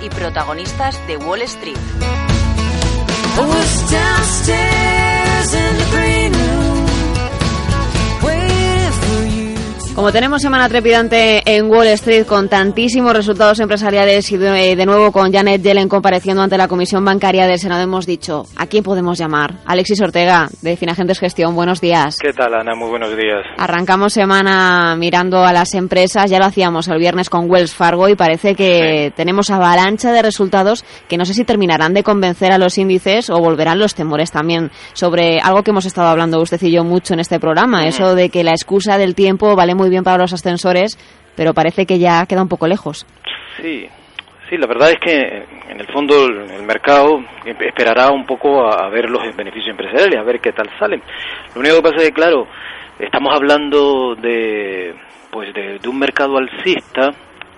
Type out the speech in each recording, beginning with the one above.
y protagonistas de Wall Street. Como tenemos semana trepidante en Wall Street con tantísimos resultados empresariales y de, nuevo con Janet Yellen compareciendo ante la Comisión Bancaria del Senado, hemos dicho, ¿a quién podemos llamar? Alexis Ortega, de Finagentes Gestión, buenos días. ¿Qué tal, Ana? Muy buenos días. Arrancamos semana mirando a las empresas, ya lo hacíamos el viernes con Wells Fargo y parece que tenemos avalancha de resultados que no sé si terminarán de convencer a los índices o volverán los temores también sobre algo que hemos estado hablando usted y yo mucho en este programa, eso de que la excusa del tiempo vale muy muy bien para los ascensores, pero parece que ya queda un poco lejos. Sí, sí, la verdad es que en el fondo el mercado esperará un poco a, ver los beneficios empresariales, a ver qué tal salen. Lo único que pasa es que, claro, estamos hablando de, pues de, de un mercado alcista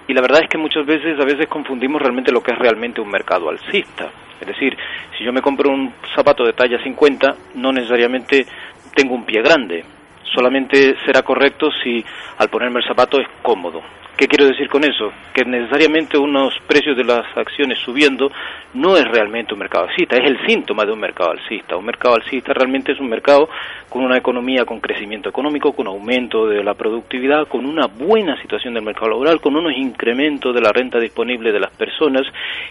y la verdad es que muchas veces, a veces confundimos realmente lo que es realmente un mercado alcista. Es decir, si yo me compro un zapato de talla 50, no necesariamente tengo un pie grande solamente será correcto si al ponerme el zapato es cómodo. ¿Qué quiero decir con eso? Que necesariamente unos precios de las acciones subiendo no es realmente un mercado alcista, es el síntoma de un mercado alcista. Un mercado alcista realmente es un mercado con una economía con crecimiento económico, con aumento de la productividad, con una buena situación del mercado laboral, con unos incrementos de la renta disponible de las personas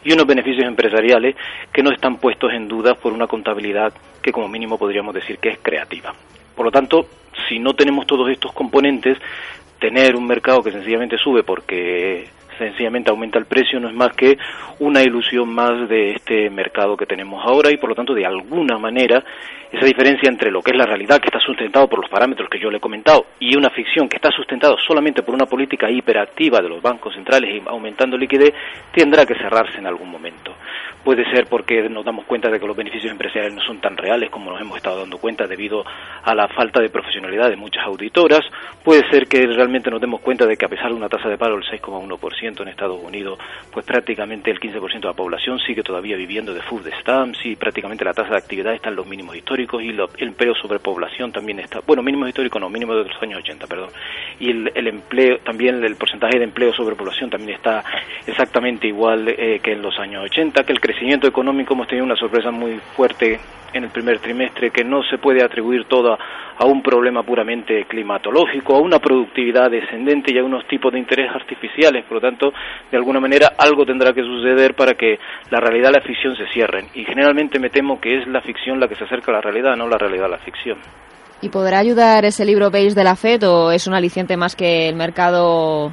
y unos beneficios empresariales que no están puestos en duda por una contabilidad que como mínimo podríamos decir que es creativa. Por lo tanto, si no tenemos todos estos componentes, tener un mercado que sencillamente sube porque sencillamente aumenta el precio no es más que una ilusión más de este mercado que tenemos ahora y por lo tanto de alguna manera esa diferencia entre lo que es la realidad que está sustentado por los parámetros que yo le he comentado y una ficción que está sustentado solamente por una política hiperactiva de los bancos centrales y aumentando liquidez tendrá que cerrarse en algún momento. Puede ser porque nos damos cuenta de que los beneficios empresariales no son tan reales como nos hemos estado dando cuenta debido a la falta de profesionalidad de muchas auditoras. Puede ser que realmente nos demos cuenta de que a pesar de una tasa de paro del 6,1% en Estados Unidos, pues prácticamente el 15% de la población sigue todavía viviendo de food stamps y prácticamente la tasa de actividad está en los mínimos históricos y el empleo sobre población también está, bueno, mínimos históricos no, mínimos de los años 80, perdón. Y el, empleo, también el porcentaje de empleo sobre población también está exactamente igual eh, que en los años 80, que el crecimiento económico hemos tenido una sorpresa muy fuerte en el primer trimestre que no se puede atribuir toda a un problema puramente climatológico, a una productividad descendente y a unos tipos de interés artificiales. Por lo tanto, de alguna manera algo tendrá que suceder para que la realidad y la ficción se cierren. Y generalmente me temo que es la ficción la que se acerca a la realidad, no la realidad a la ficción. ¿Y podrá ayudar ese libro beige de la FED o es un aliciente más que el mercado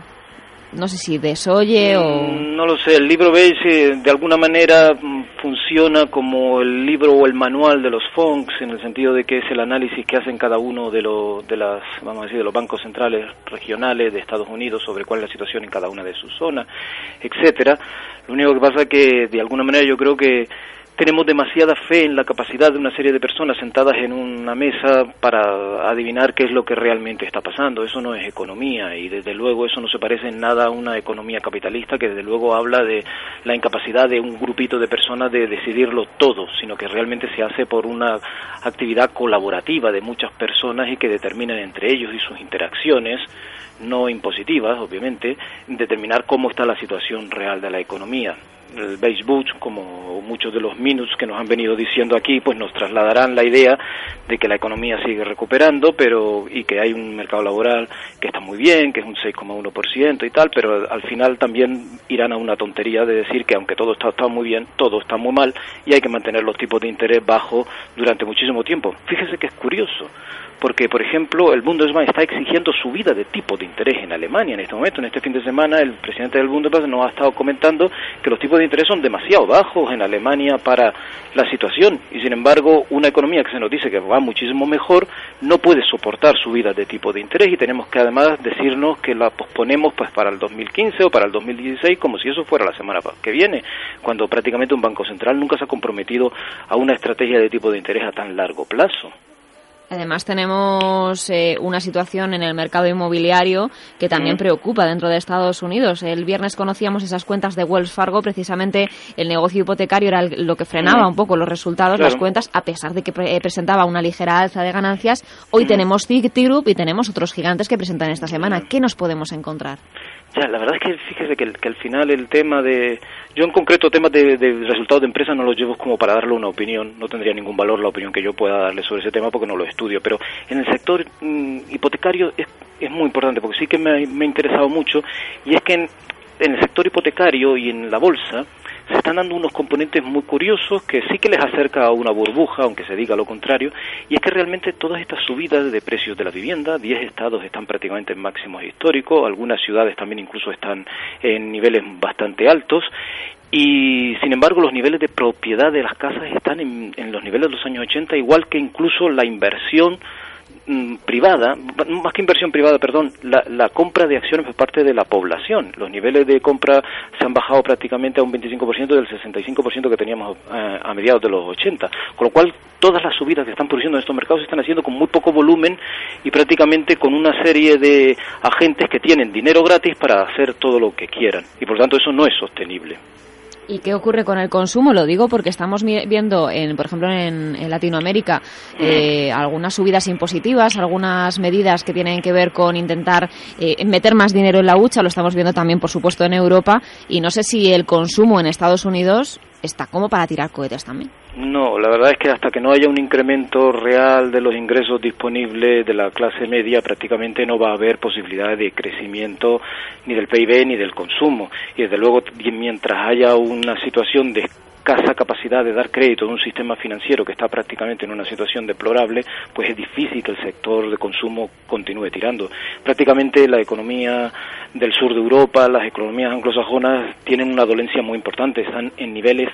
no sé si desoye o... Mm, no lo sé, el libro beige de alguna manera mm, funciona como el libro o el manual de los FONCs en el sentido de que es el análisis que hacen cada uno de, los de las, vamos a decir, de los bancos centrales regionales de Estados Unidos sobre cuál es la situación en cada una de sus zonas, etcétera. Lo único que pasa es que de alguna manera yo creo que tenemos demasiada fe en la capacidad de una serie de personas sentadas en una mesa para adivinar qué es lo que realmente está pasando. Eso no es economía y desde luego eso no se parece en nada a una economía capitalista que desde luego habla de la incapacidad de un grupito de personas de decidirlo todo, sino que realmente se hace por una actividad colaborativa de muchas personas y que determinan entre ellos y sus interacciones no impositivas, obviamente, determinar cómo está la situación real de la economía el Base como muchos de los minus que nos han venido diciendo aquí, pues nos trasladarán la idea de que la economía sigue recuperando, pero y que hay un mercado laboral que está muy bien, que es un 6,1% y tal, pero al final también irán a una tontería de decir que aunque todo está, está muy bien, todo está muy mal y hay que mantener los tipos de interés bajos durante muchísimo tiempo. Fíjese que es curioso porque, por ejemplo, el Bundesbank está exigiendo subida de tipo de interés en Alemania en este momento. En este fin de semana, el presidente del Bundesbank nos ha estado comentando que los tipos de interés son demasiado bajos en Alemania para la situación y, sin embargo, una economía que se nos dice que va muchísimo mejor no puede soportar subidas de tipo de interés y tenemos que además decirnos que la posponemos pues para el 2015 o para el 2016 como si eso fuera la semana que viene, cuando prácticamente un banco central nunca se ha comprometido a una estrategia de tipo de interés a tan largo plazo. Además tenemos eh, una situación en el mercado inmobiliario que también preocupa dentro de Estados Unidos. El viernes conocíamos esas cuentas de Wells Fargo, precisamente el negocio hipotecario era lo que frenaba un poco los resultados, las cuentas, a pesar de que eh, presentaba una ligera alza de ganancias. Hoy tenemos Citigroup y tenemos otros gigantes que presentan esta semana. ¿Qué nos podemos encontrar? Ya, la verdad es que fíjese que, al final el tema de... Yo en concreto temas de, resultados de empresa no los llevo como para darle una opinión, no tendría ningún valor la opinión que yo pueda darle sobre ese tema porque no lo estudio, pero en el sector mm, hipotecario es, es, muy importante porque sí que me, ha interesado mucho y es que en el sector hipotecario y en la bolsa se están dando unos componentes muy curiosos que sí que les acerca a una burbuja, aunque se diga lo contrario, y es que realmente todas estas subidas de precios de la vivienda, 10 estados están prácticamente en máximos históricos, algunas ciudades también incluso están en niveles bastante altos, y sin embargo los niveles de propiedad de las casas están en, en los niveles de los años 80, igual que incluso la inversión Mm, privada, más que inversión privada, perdón, la, compra de acciones por parte de la población. Los niveles de compra se han bajado prácticamente a un 25% del 65% que teníamos eh, a mediados de los 80. Con lo cual, todas las subidas que están produciendo en estos mercados se están haciendo con muy poco volumen y prácticamente con una serie de agentes que tienen dinero gratis para hacer todo lo que quieran. Y por tanto, eso no es sostenible. ¿Y qué ocurre con el consumo? Lo digo porque estamos viendo, en, por ejemplo, en, Latinoamérica, eh, algunas subidas impositivas, algunas medidas que tienen que ver con intentar eh, meter más dinero en la hucha. Lo estamos viendo también, por supuesto, en Europa. Y no sé si el consumo en Estados Unidos está como para tirar cohetes también. No, la verdad es que hasta que no haya un incremento real de los ingresos disponibles de la clase media, prácticamente no va a haber posibilidad de crecimiento ni del PIB ni del consumo. Y desde luego, mientras haya una situación de escasa capacidad de dar crédito de un sistema financiero que está prácticamente en una situación deplorable, pues es difícil que el sector de consumo continúe tirando. Prácticamente la economía del sur de Europa, las economías anglosajonas tienen una dolencia muy importante, están en niveles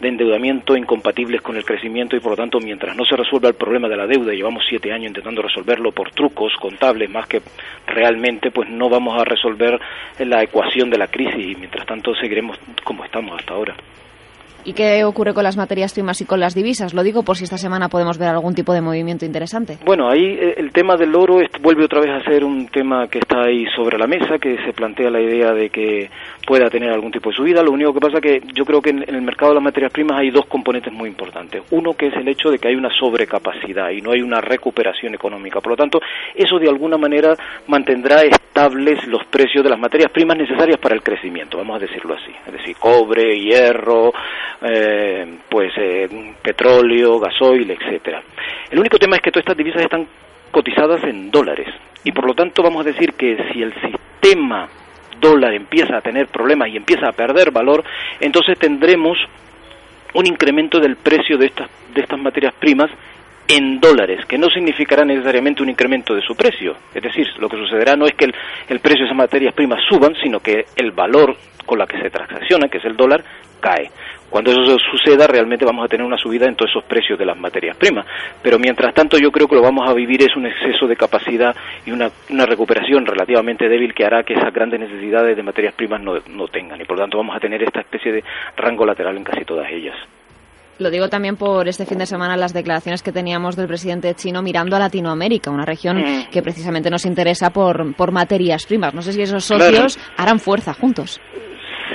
de endeudamiento incompatibles con el crecimiento y por lo tanto mientras no se resuelva el problema de la deuda, llevamos siete años intentando resolverlo por trucos contables más que realmente, pues no vamos a resolver la ecuación de la crisis y mientras tanto seguiremos como estamos hasta ahora. ¿Y qué ocurre con las materias primas y con las divisas? Lo digo por si esta semana podemos ver algún tipo de movimiento interesante. Bueno, ahí eh, el tema del oro vuelve otra vez a ser un tema que está ahí sobre la mesa, que se plantea la idea de que pueda tener algún tipo de subida. Lo único que pasa que yo creo que en, el mercado de las materias primas hay dos componentes muy importantes. Uno que es el hecho de que hay una sobrecapacidad y no hay una recuperación económica. Por lo tanto, eso de alguna manera mantendrá estables los precios de las materias primas necesarias para el crecimiento, vamos a decirlo así. Es decir, cobre, hierro, eh, pues eh, petróleo, gasoil, etcétera. El único tema es que todas estas divisas están cotizadas en dólares y por lo tanto vamos a decir que si el sistema dólar empieza a tener problemas y empieza a perder valor, entonces tendremos un incremento del precio de estas de estas materias primas en dólares, que no significará necesariamente un incremento de su precio. Es decir, lo que sucederá no es que el, el precio de esas materias primas suban, sino que el valor con la que se transacciona, que es el dólar, cae. Cuando eso suceda, realmente vamos a tener una subida en todos esos precios de las materias primas. Pero mientras tanto, yo creo que lo vamos a vivir es un exceso de capacidad y una, una recuperación relativamente débil que hará que esas grandes necesidades de materias primas no, no tengan. Y por lo tanto, vamos a tener esta especie de rango lateral en casi todas ellas. Lo digo también por este fin de semana las declaraciones que teníamos del presidente chino mirando a Latinoamérica, una región mm. que precisamente nos interesa por, por materias primas. No sé si esos socios harán fuerza juntos.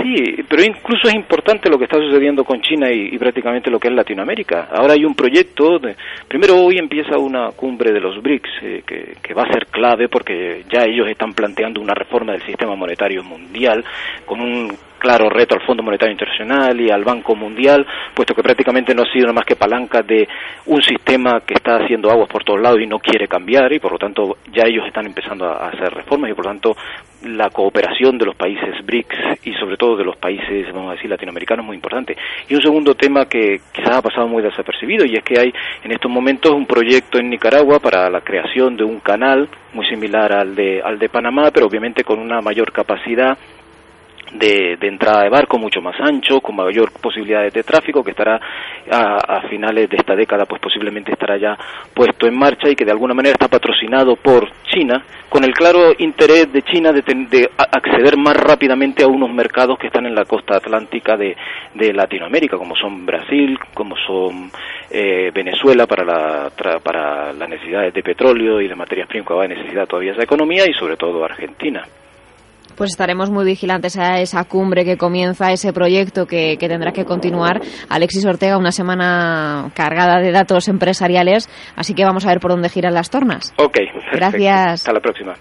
Sí, pero incluso es importante lo que está sucediendo con China y, prácticamente lo que es Latinoamérica. Ahora hay un proyecto, de, primero hoy empieza una cumbre de los BRICS eh, que, que, va a ser clave porque ya ellos están planteando una reforma del sistema monetario mundial con un claro reto al Fondo Monetario Internacional y al Banco Mundial, puesto que prácticamente no ha sido nada más que palanca de un sistema que está haciendo aguas por todos lados y no quiere cambiar y por lo tanto ya ellos están empezando a hacer reformas y por lo tanto la cooperación de los países BRICS y sobre todo de los países, vamos a decir, latinoamericanos es muy importante. Y un segundo tema que quizás ha pasado muy desapercibido y es que hay en estos momentos un proyecto en Nicaragua para la creación de un canal muy similar al de, al de Panamá, pero obviamente con una mayor capacidad de, entrada de barco mucho más ancho, con mayor posibilidades de tráfico, que estará a, finales de esta década, pues posiblemente estará ya puesto en marcha y que de alguna manera está patrocinado por China, con el claro interés de China de, de acceder más rápidamente a unos mercados que están en la costa atlántica de, de Latinoamérica, como son Brasil, como son eh, Venezuela para, la, para las necesidades de petróleo y de materias primas que va a necesitar todavía esa economía y sobre todo Argentina pues estaremos muy vigilantes a esa cumbre que comienza, ese proyecto que, tendrá que continuar. Alexis Ortega, una semana cargada de datos empresariales, así que vamos a ver por dónde giran las tornas. Ok, gracias. Hasta la próxima.